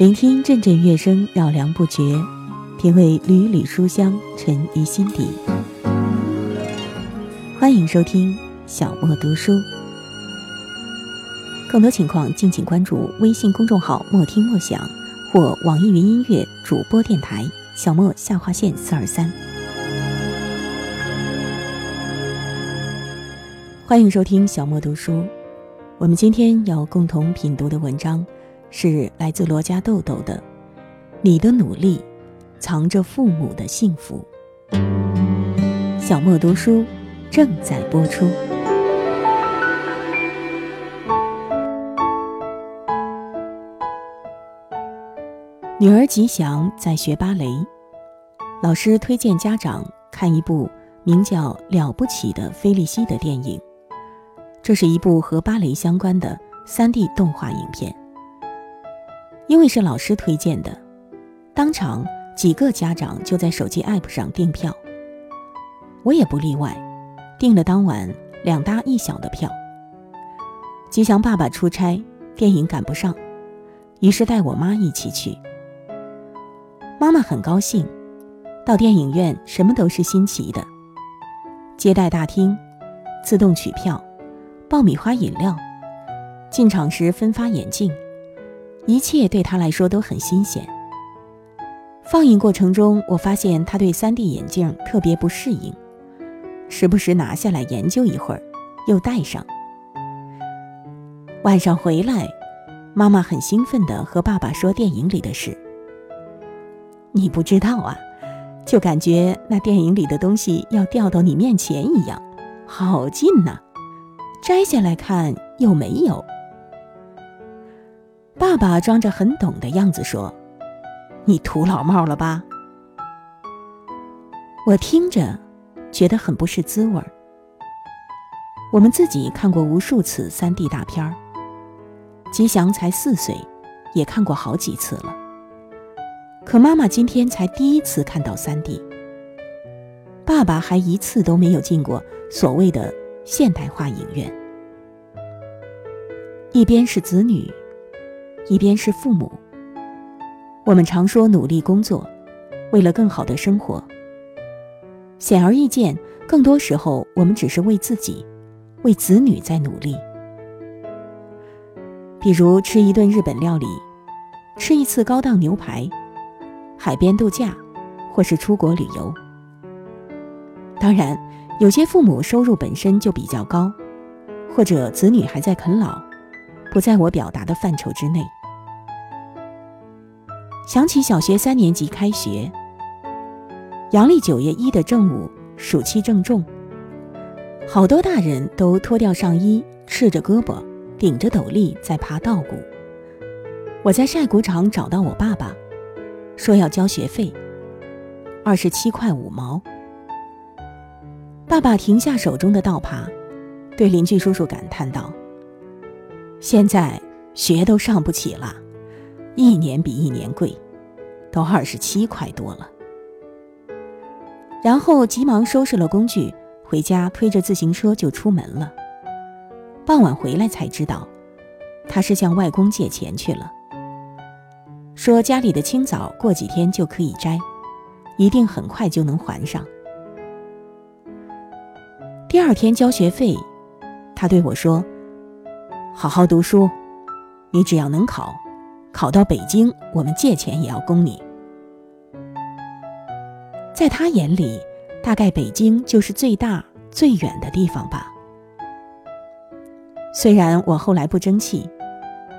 聆听阵阵乐声，绕梁不绝；品味缕缕书香，沉于心底。欢迎收听小莫读书，更多情况敬请关注微信公众号“莫听莫想”或网易云音乐主播电台“小莫下划线四二三”。欢迎收听小莫读书。我们今天要共同品读的文章。是来自罗家豆豆的，《你的努力，藏着父母的幸福》。小莫读书正在播出。女儿吉祥在学芭蕾，老师推荐家长看一部名叫《了不起的菲利西》的电影，这是一部和芭蕾相关的 3D 动画影片。因为是老师推荐的，当场几个家长就在手机 APP 上订票，我也不例外，订了当晚两大一小的票。吉祥爸爸出差，电影赶不上，于是带我妈一起去。妈妈很高兴，到电影院什么都是新奇的，接待大厅、自动取票、爆米花饮料、进场时分发眼镜。一切对他来说都很新鲜。放映过程中，我发现他对 3D 眼镜特别不适应，时不时拿下来研究一会儿，又戴上。晚上回来，妈妈很兴奋地和爸爸说电影里的事。你不知道啊，就感觉那电影里的东西要掉到你面前一样，好近呐！摘下来看又没有。爸爸装着很懂的样子说：“你土老帽了吧？”我听着，觉得很不是滋味。我们自己看过无数次三 D 大片儿，吉祥才四岁，也看过好几次了。可妈妈今天才第一次看到三 D，爸爸还一次都没有进过所谓的现代化影院。一边是子女。一边是父母，我们常说努力工作，为了更好的生活。显而易见，更多时候我们只是为自己、为子女在努力。比如吃一顿日本料理，吃一次高档牛排，海边度假，或是出国旅游。当然，有些父母收入本身就比较高，或者子女还在啃老，不在我表达的范畴之内。想起小学三年级开学，阳历九月一的正午，暑气正重，好多大人都脱掉上衣，赤着胳膊，顶着斗笠在爬稻谷。我在晒谷场找到我爸爸，说要交学费，二十七块五毛。爸爸停下手中的稻耙，对邻居叔叔感叹道：“现在学都上不起了。”一年比一年贵，都二十七块多了。然后急忙收拾了工具，回家推着自行车就出门了。傍晚回来才知道，他是向外公借钱去了，说家里的青枣过几天就可以摘，一定很快就能还上。第二天交学费，他对我说：“好好读书，你只要能考。”考到北京，我们借钱也要供你。在他眼里，大概北京就是最大最远的地方吧。虽然我后来不争气，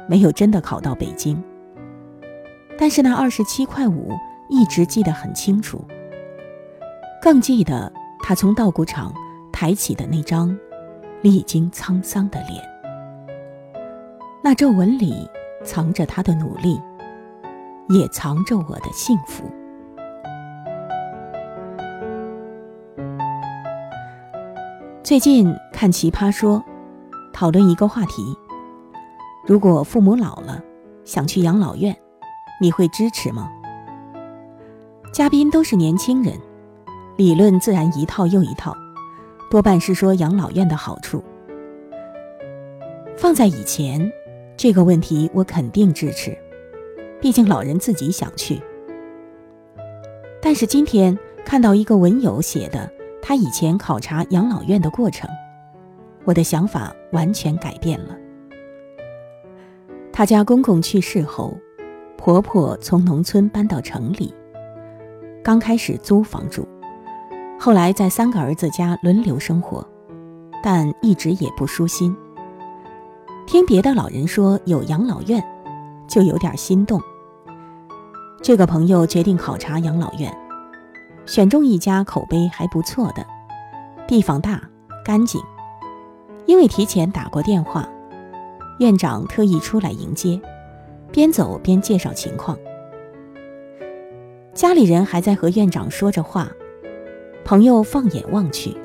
没有真的考到北京，但是那二十七块五一直记得很清楚。更记得他从稻谷场抬起的那张历经沧桑的脸，那皱纹里。藏着他的努力，也藏着我的幸福。最近看《奇葩说》，讨论一个话题：如果父母老了想去养老院，你会支持吗？嘉宾都是年轻人，理论自然一套又一套，多半是说养老院的好处。放在以前。这个问题我肯定支持，毕竟老人自己想去。但是今天看到一个文友写的他以前考察养老院的过程，我的想法完全改变了。他家公公去世后，婆婆从农村搬到城里，刚开始租房住，后来在三个儿子家轮流生活，但一直也不舒心。听别的老人说有养老院，就有点心动。这个朋友决定考察养老院，选中一家口碑还不错的，地方大、干净。因为提前打过电话，院长特意出来迎接，边走边介绍情况。家里人还在和院长说着话，朋友放眼望去，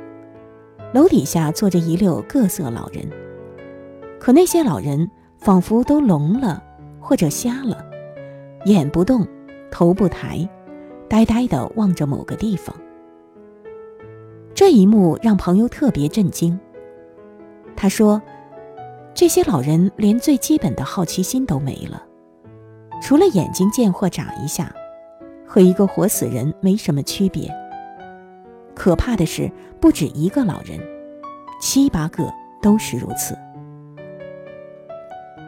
楼底下坐着一溜各色老人。可那些老人仿佛都聋了，或者瞎了，眼不动，头不抬，呆呆地望着某个地方。这一幕让朋友特别震惊。他说：“这些老人连最基本的好奇心都没了，除了眼睛见或眨一下，和一个活死人没什么区别。可怕的是，不止一个老人，七八个都是如此。”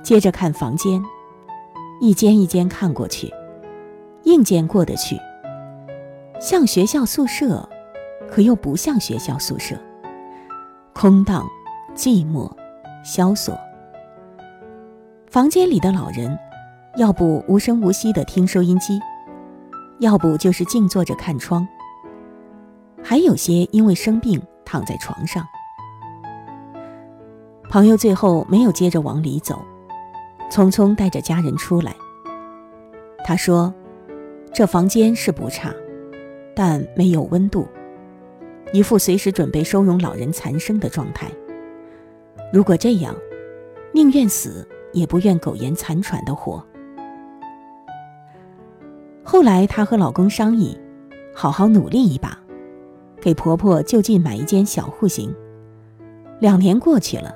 接着看房间，一间一间看过去，硬件过得去，像学校宿舍，可又不像学校宿舍，空荡、寂寞、萧索。房间里的老人，要不无声无息地听收音机，要不就是静坐着看窗，还有些因为生病躺在床上。朋友最后没有接着往里走。匆匆带着家人出来。他说：“这房间是不差，但没有温度，一副随时准备收容老人残生的状态。如果这样，宁愿死也不愿苟延残喘的活。”后来，她和老公商议，好好努力一把，给婆婆就近买一间小户型。两年过去了，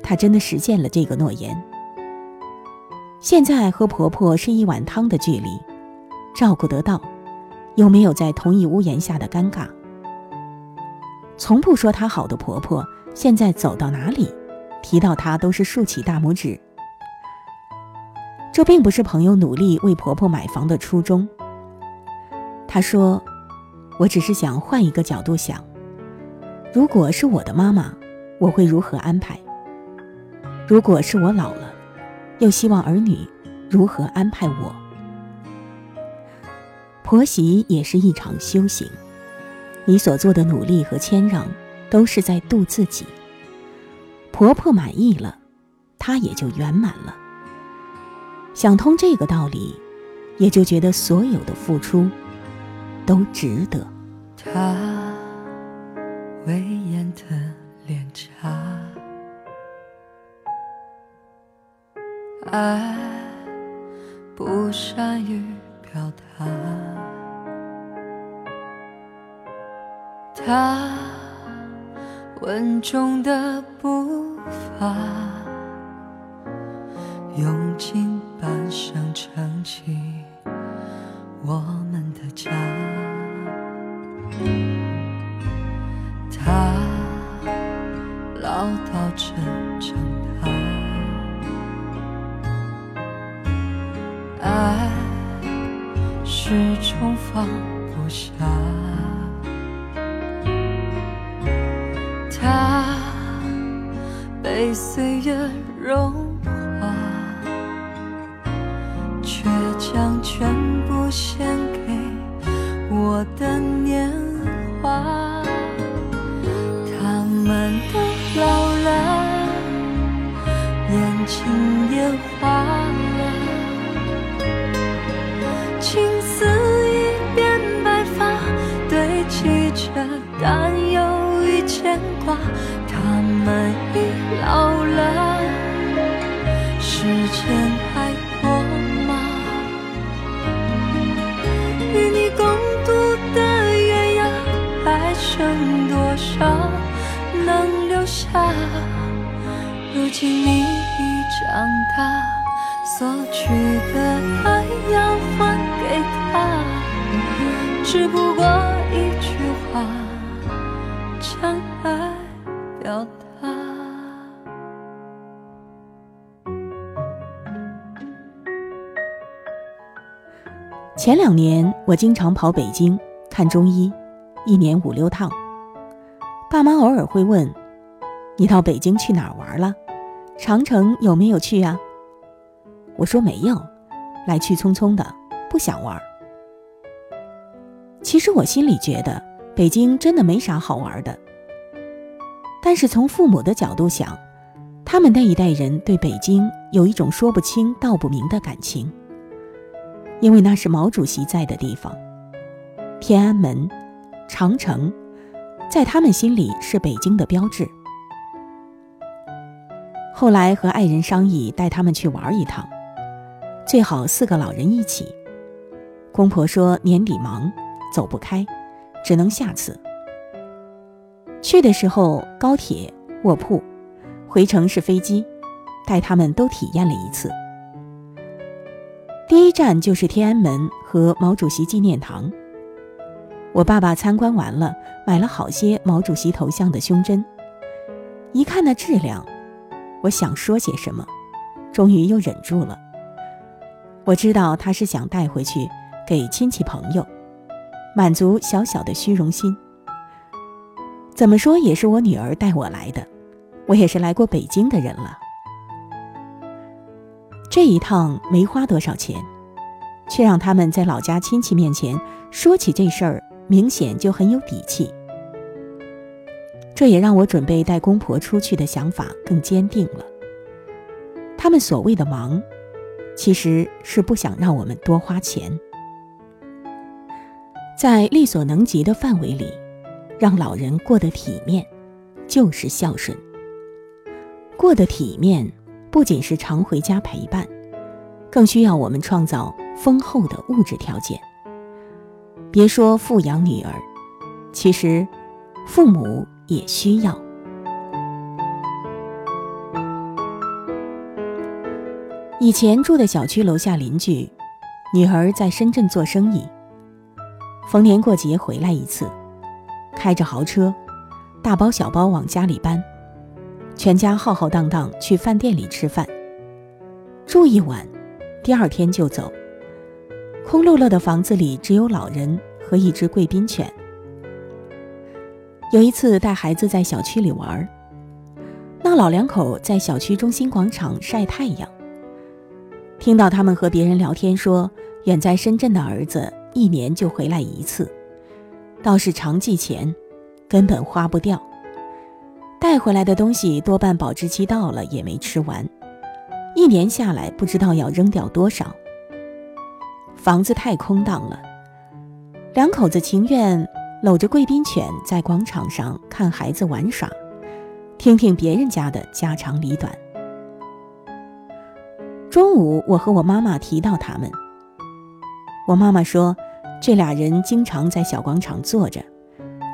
她真的实现了这个诺言。现在和婆婆是一碗汤的距离，照顾得到，又没有在同一屋檐下的尴尬。从不说她好的婆婆，现在走到哪里，提到她都是竖起大拇指。这并不是朋友努力为婆婆买房的初衷。她说：“我只是想换一个角度想，如果是我的妈妈，我会如何安排？如果是我老了。”又希望儿女如何安排我？婆媳也是一场修行，你所做的努力和谦让，都是在度自己。婆婆满意了，她也就圆满了。想通这个道理，也就觉得所有的付出都值得。她威严的脸颊。爱不善于表达，他稳重的步伐，用尽半生撑起我们的家。他唠叨着长。始终放不下，他被岁月融如今你已长大所取的爱要还给他只不过一句话将爱表达。前两年我经常跑北京看中医一年五六趟。爸妈偶尔会问你到北京去哪玩了？长城有没有去啊？”我说没有，来去匆匆的，不想玩。其实我心里觉得北京真的没啥好玩的。但是从父母的角度想，他们那一代人对北京有一种说不清道不明的感情，因为那是毛主席在的地方，天安门、长城，在他们心里是北京的标志。后来和爱人商议带他们去玩一趟。最好四个老人一起。公婆说年底忙，走不开，只能下次。去的时候高铁卧铺，回程是飞机，带他们都体验了一次。第一站就是天安门和毛主席纪念堂。我爸爸参观完了，买了好些毛主席头像的胸针。一看那质量，我想说些什么，终于又忍住了。我知道他是想带回去给亲戚朋友，满足小小的虚荣心。怎么说也是我女儿带我来的，我也是来过北京的人了。这一趟没花多少钱，却让他们在老家亲戚面前说起这事儿，明显就很有底气。这也让我准备带公婆出去的想法更坚定了。他们所谓的忙。其实是不想让我们多花钱，在力所能及的范围里，让老人过得体面，就是孝顺。过得体面，不仅是常回家陪伴，更需要我们创造丰厚的物质条件。别说富养女儿，其实父母也需要。以前住的小区楼下邻居，女儿在深圳做生意，逢年过节回来一次，开着豪车，大包小包往家里搬，全家浩浩荡荡去饭店里吃饭，住一晚，第二天就走。空落落的房子里只有老人和一只贵宾犬。有一次带孩子在小区里玩，那老两口在小区中心广场晒太阳。听到他们和别人聊天说，远在深圳的儿子一年就回来一次，倒是常寄钱，根本花不掉。带回来的东西多半保质期到了也没吃完，一年下来不知道要扔掉多少。房子太空荡了，两口子情愿搂着贵宾犬在广场上看孩子玩耍，听听别人家的家长里短。中午，我和我妈妈提到他们。我妈妈说，这俩人经常在小广场坐着，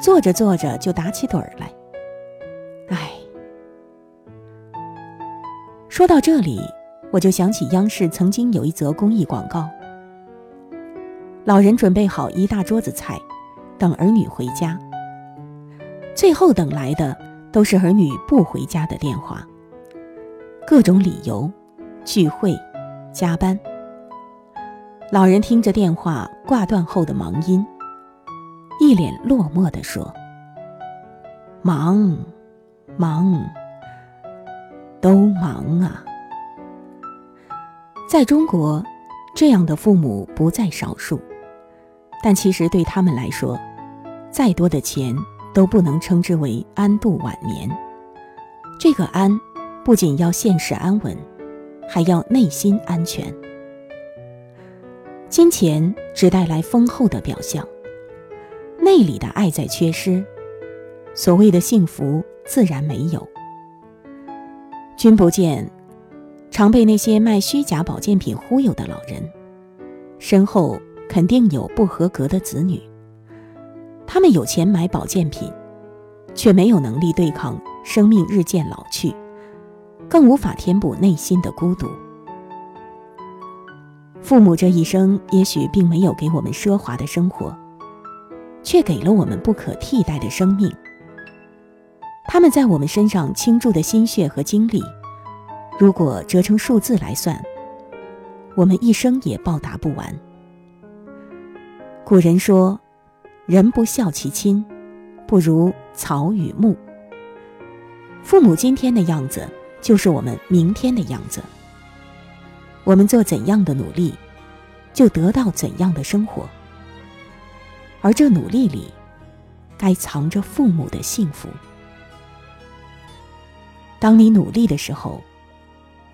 坐着坐着就打起盹儿来。唉，说到这里，我就想起央视曾经有一则公益广告：老人准备好一大桌子菜，等儿女回家。最后等来的都是儿女不回家的电话，各种理由。聚会，加班。老人听着电话挂断后的忙音，一脸落寞地说：“忙，忙，都忙啊。”在中国，这样的父母不在少数，但其实对他们来说，再多的钱都不能称之为安度晚年。这个安，不仅要现实安稳。还要内心安全。金钱只带来丰厚的表象，内里的爱在缺失，所谓的幸福自然没有。君不见，常被那些卖虚假保健品忽悠的老人，身后肯定有不合格的子女。他们有钱买保健品，却没有能力对抗生命日渐老去。更无法填补内心的孤独。父母这一生也许并没有给我们奢华的生活，却给了我们不可替代的生命。他们在我们身上倾注的心血和精力，如果折成数字来算，我们一生也报答不完。古人说：“人不孝其亲，不如草与木。”父母今天的样子，就是我们明天的样子。我们做怎样的努力，就得到怎样的生活。而这努力里，该藏着父母的幸福。当你努力的时候，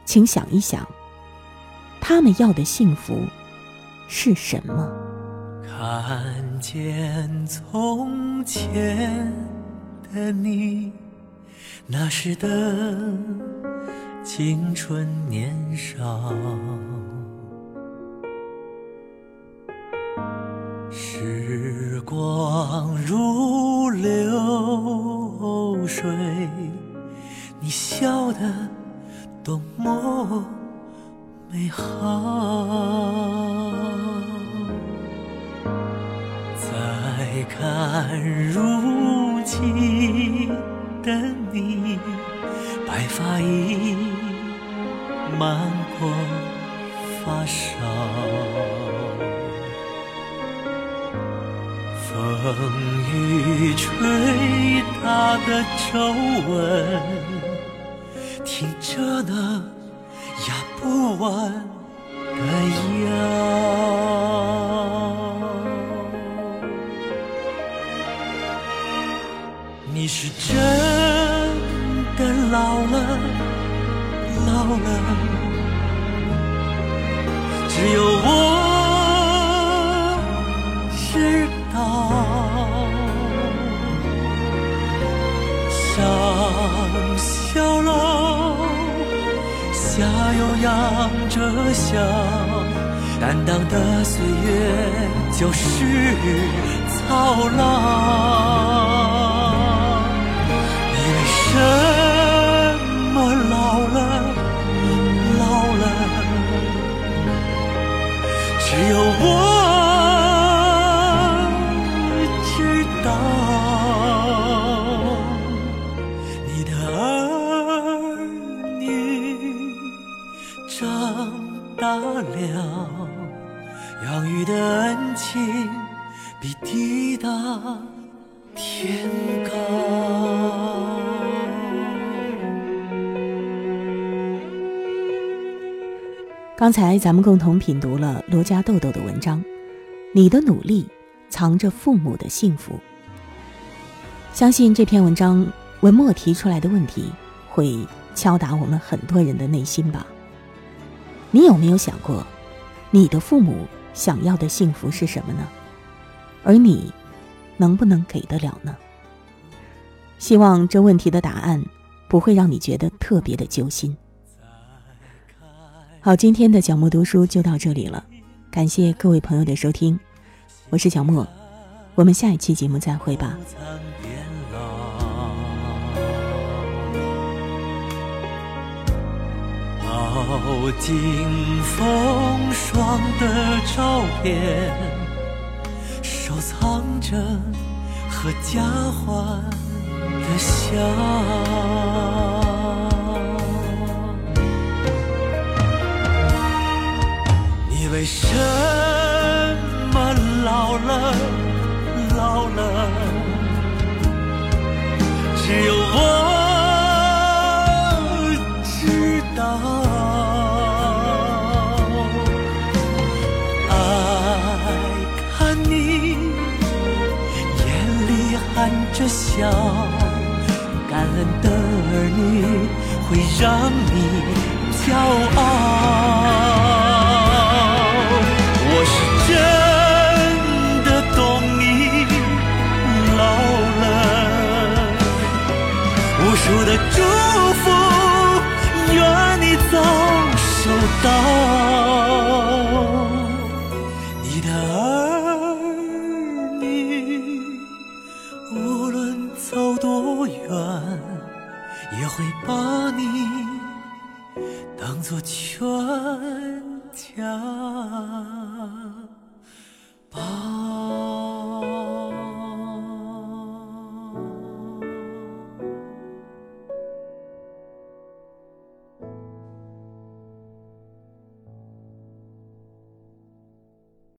请想一想，他们要的幸福是什么？看见从前的你，那时的青春年少，时光如流水。你笑得多么美好，看如今的你，白发已漫过发梢，风雨吹打的皱纹。听着那压不完的腰，你是真的老了，老了，只有我知道，上小楼。下又扬着笑，担当的岁月就是操劳。什么老了老了只有我知道你的儿女长大了养育的恩情比地大天高刚才咱们共同品读了罗家豆豆的文章，《你的努力藏着父母的幸福》。相信这篇文章文末提出来的问题，会敲打我们很多人的内心吧？你有没有想过，你的父母想要的幸福是什么呢？而你？能不能给得了呢？希望这问题的答案不会让你觉得特别的揪心。好，今天的小莫读书就到这里了，感谢各位朋友的收听，我是小莫，我们下一期节目再会吧。饱经风霜的照片。收藏着和家欢的笑，为什么老了？老了，只有我知道。爱看你眼里含。着笑，感恩的儿女会让你骄傲。主的祝福愿你早收到你的儿女无论走多远也会把你当作全家